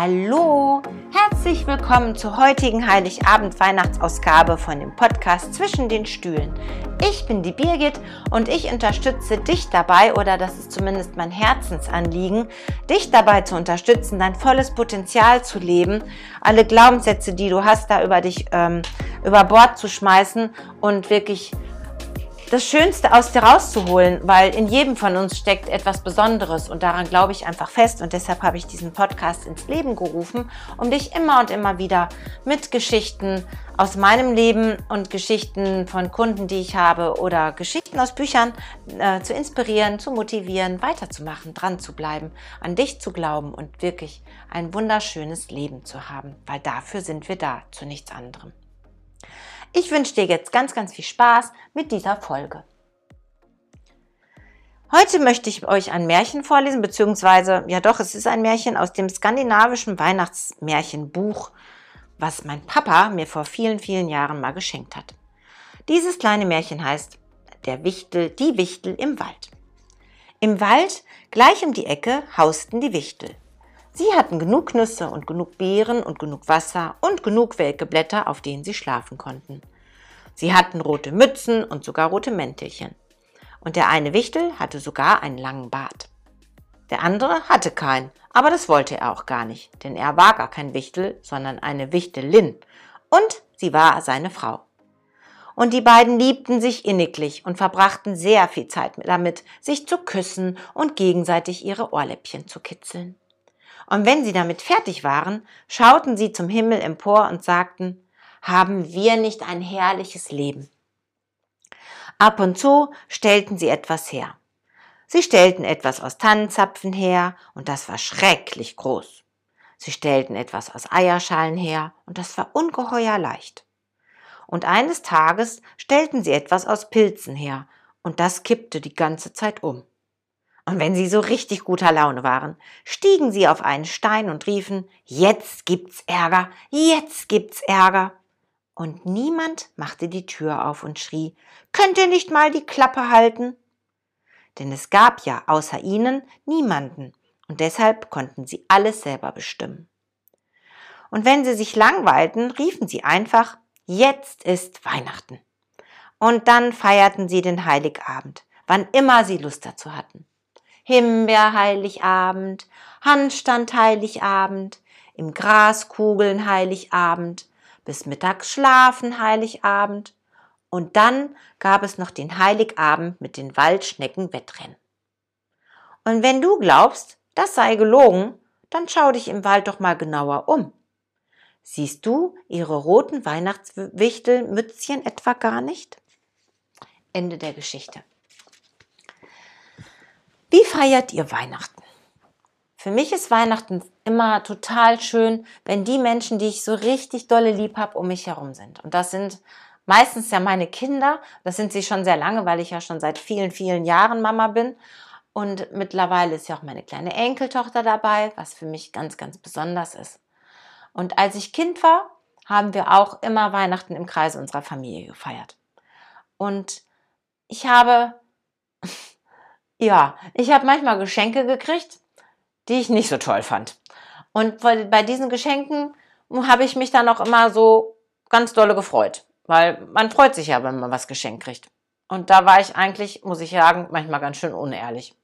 Hallo, herzlich willkommen zur heutigen Heiligabend-Weihnachtsausgabe von dem Podcast Zwischen den Stühlen. Ich bin die Birgit und ich unterstütze dich dabei, oder das ist zumindest mein Herzensanliegen, dich dabei zu unterstützen, dein volles Potenzial zu leben, alle Glaubenssätze, die du hast, da über dich ähm, über Bord zu schmeißen und wirklich das Schönste aus dir rauszuholen, weil in jedem von uns steckt etwas Besonderes und daran glaube ich einfach fest und deshalb habe ich diesen Podcast ins Leben gerufen, um dich immer und immer wieder mit Geschichten aus meinem Leben und Geschichten von Kunden, die ich habe oder Geschichten aus Büchern äh, zu inspirieren, zu motivieren, weiterzumachen, dran zu bleiben, an dich zu glauben und wirklich ein wunderschönes Leben zu haben, weil dafür sind wir da, zu nichts anderem. Ich wünsche dir jetzt ganz, ganz viel Spaß mit dieser Folge. Heute möchte ich euch ein Märchen vorlesen, beziehungsweise, ja doch, es ist ein Märchen aus dem skandinavischen Weihnachtsmärchenbuch, was mein Papa mir vor vielen, vielen Jahren mal geschenkt hat. Dieses kleine Märchen heißt Der Wichtel, die Wichtel im Wald. Im Wald, gleich um die Ecke, hausten die Wichtel. Sie hatten genug Nüsse und genug Beeren und genug Wasser und genug welke Blätter, auf denen sie schlafen konnten. Sie hatten rote Mützen und sogar rote Mäntelchen. Und der eine Wichtel hatte sogar einen langen Bart. Der andere hatte keinen, aber das wollte er auch gar nicht, denn er war gar kein Wichtel, sondern eine Wichtelin. Und sie war seine Frau. Und die beiden liebten sich inniglich und verbrachten sehr viel Zeit damit, sich zu küssen und gegenseitig ihre Ohrläppchen zu kitzeln. Und wenn sie damit fertig waren, schauten sie zum Himmel empor und sagten, haben wir nicht ein herrliches Leben? Ab und zu stellten sie etwas her. Sie stellten etwas aus Tannenzapfen her, und das war schrecklich groß. Sie stellten etwas aus Eierschalen her, und das war ungeheuer leicht. Und eines Tages stellten sie etwas aus Pilzen her, und das kippte die ganze Zeit um. Und wenn sie so richtig guter Laune waren, stiegen sie auf einen Stein und riefen, jetzt gibt's Ärger, jetzt gibt's Ärger. Und niemand machte die Tür auf und schrie, könnt ihr nicht mal die Klappe halten? Denn es gab ja außer ihnen niemanden, und deshalb konnten sie alles selber bestimmen. Und wenn sie sich langweilten, riefen sie einfach, jetzt ist Weihnachten. Und dann feierten sie den Heiligabend, wann immer sie Lust dazu hatten. Himbeer-Heiligabend, Handstand Heiligabend, im Graskugeln Heiligabend, bis mittags Schlafen Heiligabend und dann gab es noch den Heiligabend mit den Waldschnecken Wettrennen. Und wenn du glaubst, das sei gelogen, dann schau dich im Wald doch mal genauer um. Siehst du ihre roten Weihnachtswichtelmützchen etwa gar nicht? Ende der Geschichte. Wie feiert ihr Weihnachten? Für mich ist Weihnachten immer total schön, wenn die Menschen, die ich so richtig dolle lieb habe, um mich herum sind. Und das sind meistens ja meine Kinder. Das sind sie schon sehr lange, weil ich ja schon seit vielen, vielen Jahren Mama bin. Und mittlerweile ist ja auch meine kleine Enkeltochter dabei, was für mich ganz, ganz besonders ist. Und als ich Kind war, haben wir auch immer Weihnachten im Kreise unserer Familie gefeiert. Und ich habe ja, ich habe manchmal Geschenke gekriegt, die ich nicht so toll fand. Und bei diesen Geschenken habe ich mich dann auch immer so ganz dolle gefreut, weil man freut sich ja, wenn man was geschenkt kriegt. Und da war ich eigentlich, muss ich sagen, manchmal ganz schön unehrlich.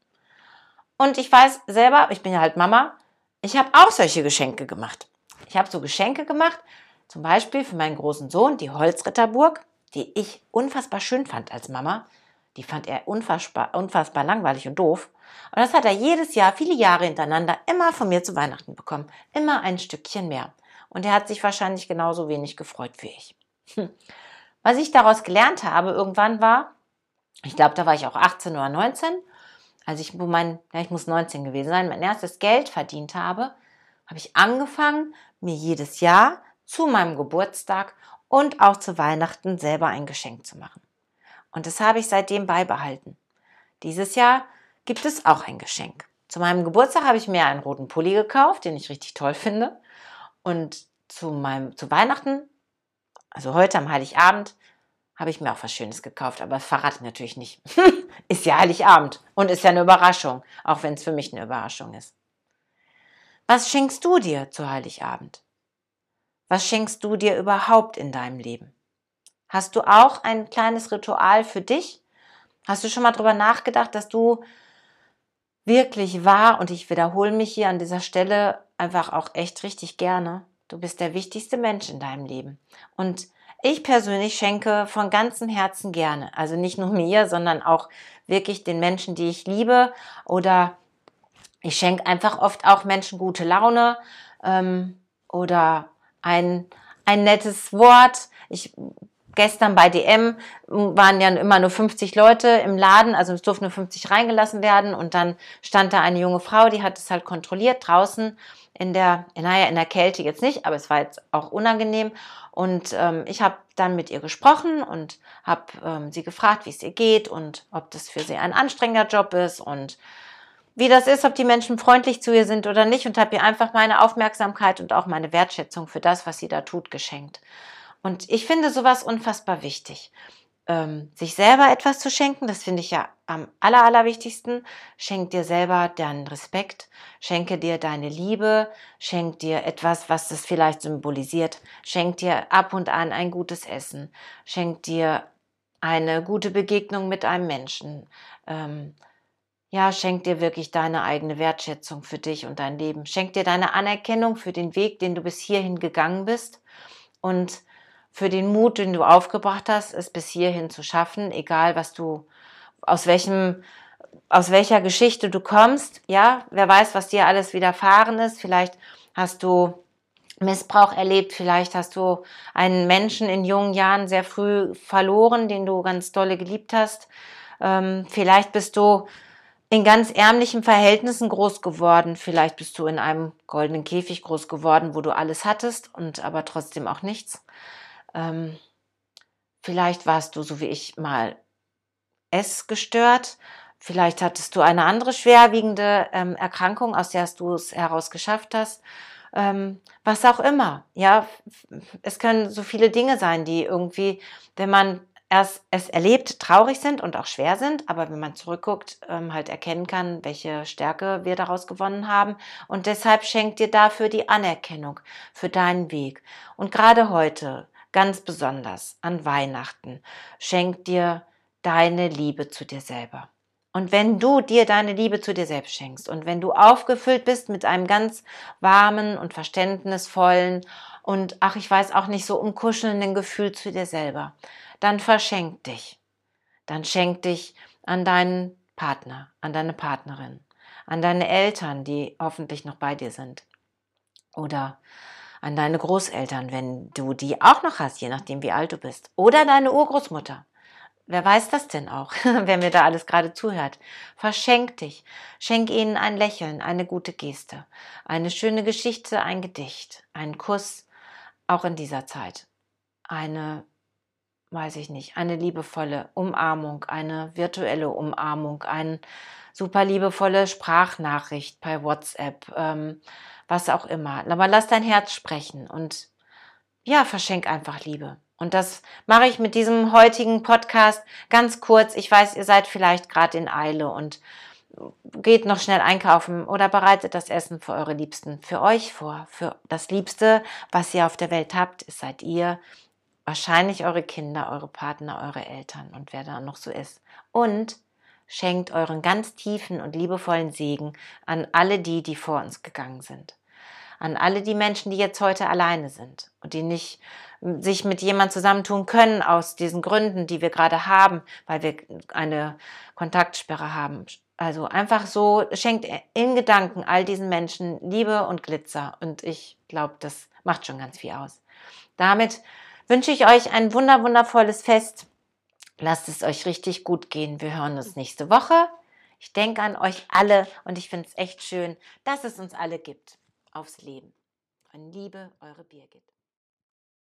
Und ich weiß selber, ich bin ja halt Mama, ich habe auch solche Geschenke gemacht. Ich habe so Geschenke gemacht, zum Beispiel für meinen großen Sohn die Holzritterburg, die ich unfassbar schön fand als Mama. Die fand er unfassbar, unfassbar langweilig und doof. Und das hat er jedes Jahr, viele Jahre hintereinander, immer von mir zu Weihnachten bekommen. Immer ein Stückchen mehr. Und er hat sich wahrscheinlich genauso wenig gefreut wie ich. Hm. Was ich daraus gelernt habe irgendwann war, ich glaube, da war ich auch 18 oder 19, als ich mein, ja, ich muss 19 gewesen sein, mein erstes Geld verdient habe, habe ich angefangen, mir jedes Jahr zu meinem Geburtstag und auch zu Weihnachten selber ein Geschenk zu machen. Und das habe ich seitdem beibehalten. Dieses Jahr gibt es auch ein Geschenk. Zu meinem Geburtstag habe ich mir einen roten Pulli gekauft, den ich richtig toll finde. Und zu, meinem, zu Weihnachten, also heute am Heiligabend, habe ich mir auch was Schönes gekauft, aber verrate ich natürlich nicht. ist ja Heiligabend und ist ja eine Überraschung, auch wenn es für mich eine Überraschung ist. Was schenkst du dir zu Heiligabend? Was schenkst du dir überhaupt in deinem Leben? Hast du auch ein kleines Ritual für dich? Hast du schon mal darüber nachgedacht, dass du wirklich wahr, und ich wiederhole mich hier an dieser Stelle einfach auch echt richtig gerne, du bist der wichtigste Mensch in deinem Leben. Und ich persönlich schenke von ganzem Herzen gerne, also nicht nur mir, sondern auch wirklich den Menschen, die ich liebe oder ich schenke einfach oft auch Menschen gute Laune ähm, oder ein, ein nettes Wort. Ich gestern bei DM waren ja immer nur 50 Leute im Laden, also es durften nur 50 reingelassen werden und dann stand da eine junge Frau, die hat es halt kontrolliert draußen in der, naja, in der Kälte jetzt nicht, aber es war jetzt auch unangenehm und ähm, ich habe dann mit ihr gesprochen und habe ähm, sie gefragt, wie es ihr geht und ob das für sie ein anstrengender Job ist und wie das ist, ob die Menschen freundlich zu ihr sind oder nicht und habe ihr einfach meine Aufmerksamkeit und auch meine Wertschätzung für das, was sie da tut, geschenkt. Und ich finde sowas unfassbar wichtig. Ähm, sich selber etwas zu schenken, das finde ich ja am aller, allerwichtigsten. Schenk dir selber deinen Respekt, schenke dir deine Liebe, schenk dir etwas, was das vielleicht symbolisiert, schenk dir ab und an ein gutes Essen, schenk dir eine gute Begegnung mit einem Menschen, ähm, ja, schenk dir wirklich deine eigene Wertschätzung für dich und dein Leben. Schenk dir deine Anerkennung für den Weg, den du bis hierhin gegangen bist und für den Mut, den du aufgebracht hast, es bis hierhin zu schaffen, egal was du, aus welchem, aus welcher Geschichte du kommst. Ja, wer weiß, was dir alles widerfahren ist. Vielleicht hast du Missbrauch erlebt, vielleicht hast du einen Menschen in jungen Jahren sehr früh verloren, den du ganz dolle geliebt hast. Ähm, vielleicht bist du in ganz ärmlichen Verhältnissen groß geworden. Vielleicht bist du in einem goldenen Käfig groß geworden, wo du alles hattest und aber trotzdem auch nichts. Ähm, vielleicht warst du, so wie ich, mal essgestört. Vielleicht hattest du eine andere schwerwiegende ähm, Erkrankung, aus der du es heraus geschafft hast. Ähm, was auch immer. Ja, es können so viele Dinge sein, die irgendwie, wenn man erst es erlebt, traurig sind und auch schwer sind, aber wenn man zurückguckt, ähm, halt erkennen kann, welche Stärke wir daraus gewonnen haben. Und deshalb schenkt dir dafür die Anerkennung für deinen Weg. Und gerade heute, ganz besonders an Weihnachten, schenkt dir deine Liebe zu dir selber. Und wenn du dir deine Liebe zu dir selbst schenkst und wenn du aufgefüllt bist mit einem ganz warmen und verständnisvollen und, ach, ich weiß auch nicht, so umkuschelnden Gefühl zu dir selber, dann verschenk dich. Dann schenk dich an deinen Partner, an deine Partnerin, an deine Eltern, die hoffentlich noch bei dir sind. Oder an deine Großeltern, wenn du die auch noch hast, je nachdem wie alt du bist. Oder deine Urgroßmutter. Wer weiß das denn auch, wer mir da alles gerade zuhört? Verschenk dich. Schenk ihnen ein Lächeln, eine gute Geste, eine schöne Geschichte, ein Gedicht, einen Kuss, auch in dieser Zeit. Eine weiß ich nicht, eine liebevolle Umarmung, eine virtuelle Umarmung, eine super liebevolle Sprachnachricht bei WhatsApp, ähm, was auch immer. Aber lass dein Herz sprechen und ja, verschenk einfach Liebe. Und das mache ich mit diesem heutigen Podcast ganz kurz. Ich weiß, ihr seid vielleicht gerade in Eile und geht noch schnell einkaufen oder bereitet das Essen für eure Liebsten, für euch vor. Für das Liebste, was ihr auf der Welt habt, seid ihr wahrscheinlich eure Kinder, eure Partner, eure Eltern und wer da noch so ist. Und schenkt euren ganz tiefen und liebevollen Segen an alle die, die vor uns gegangen sind. An alle die Menschen, die jetzt heute alleine sind und die nicht sich mit jemand zusammentun können aus diesen Gründen, die wir gerade haben, weil wir eine Kontaktsperre haben. Also einfach so, schenkt in Gedanken all diesen Menschen Liebe und Glitzer. Und ich glaube, das macht schon ganz viel aus. Damit wünsche ich euch ein wunder, wundervolles Fest. Lasst es euch richtig gut gehen. Wir hören uns nächste Woche. Ich denke an euch alle und ich finde es echt schön, dass es uns alle gibt aufs Leben. Von Liebe, eure Birgit.